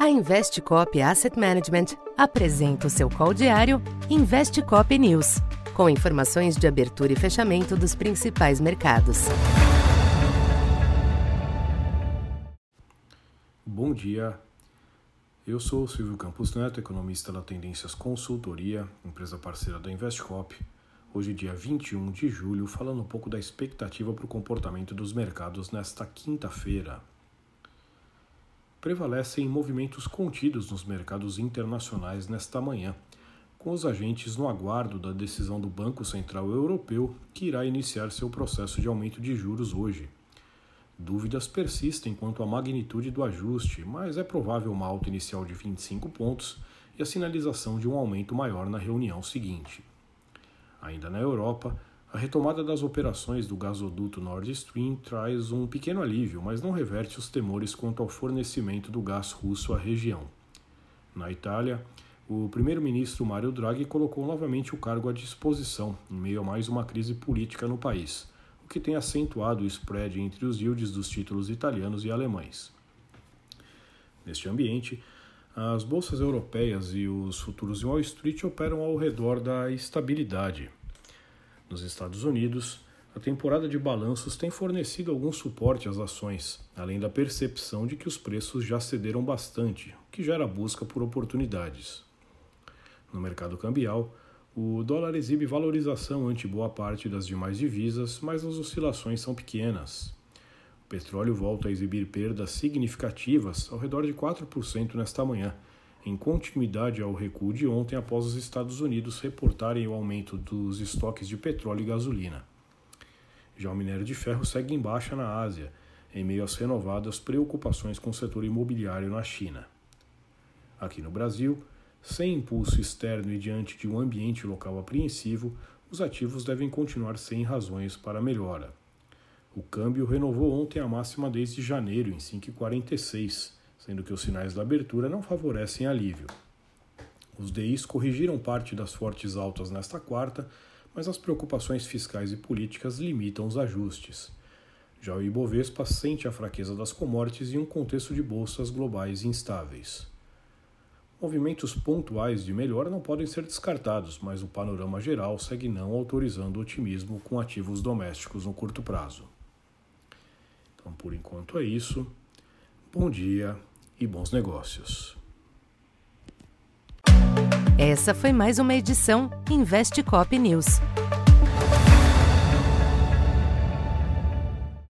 A Investcop Asset Management apresenta o seu call diário Investcop News, com informações de abertura e fechamento dos principais mercados. Bom dia. Eu sou Silvio Campos Neto, economista da Tendências Consultoria, empresa parceira da Investcop. Hoje, dia 21 de julho, falando um pouco da expectativa para o comportamento dos mercados nesta quinta-feira prevalecem movimentos contidos nos mercados internacionais nesta manhã, com os agentes no aguardo da decisão do Banco Central Europeu, que irá iniciar seu processo de aumento de juros hoje. Dúvidas persistem quanto à magnitude do ajuste, mas é provável uma alta inicial de 25 pontos e a sinalização de um aumento maior na reunião seguinte. Ainda na Europa, a retomada das operações do gasoduto Nord Stream traz um pequeno alívio, mas não reverte os temores quanto ao fornecimento do gás russo à região. Na Itália, o primeiro-ministro Mario Draghi colocou novamente o cargo à disposição, em meio a mais uma crise política no país, o que tem acentuado o spread entre os yields dos títulos italianos e alemães. Neste ambiente, as bolsas europeias e os futuros em Wall Street operam ao redor da estabilidade nos Estados Unidos, a temporada de balanços tem fornecido algum suporte às ações, além da percepção de que os preços já cederam bastante, o que gera busca por oportunidades. No mercado cambial, o dólar exibe valorização ante boa parte das demais divisas, mas as oscilações são pequenas. O petróleo volta a exibir perdas significativas, ao redor de 4% nesta manhã, em continuidade ao recuo de ontem após os Estados Unidos reportarem o aumento dos estoques de petróleo e gasolina. Já o minério de ferro segue em baixa na Ásia, em meio às renovadas preocupações com o setor imobiliário na China. Aqui no Brasil, sem impulso externo e diante de um ambiente local apreensivo, os ativos devem continuar sem razões para melhora. O câmbio renovou ontem a máxima desde janeiro em 5,46 sendo que os sinais da abertura não favorecem alívio. Os DIs corrigiram parte das fortes altas nesta quarta, mas as preocupações fiscais e políticas limitam os ajustes. Já o Ibovespa sente a fraqueza das commodities em um contexto de bolsas globais instáveis. Movimentos pontuais de melhora não podem ser descartados, mas o panorama geral segue não autorizando otimismo com ativos domésticos no curto prazo. Então, por enquanto é isso. Bom dia e bons negócios. Essa foi mais uma edição Investe Cop News.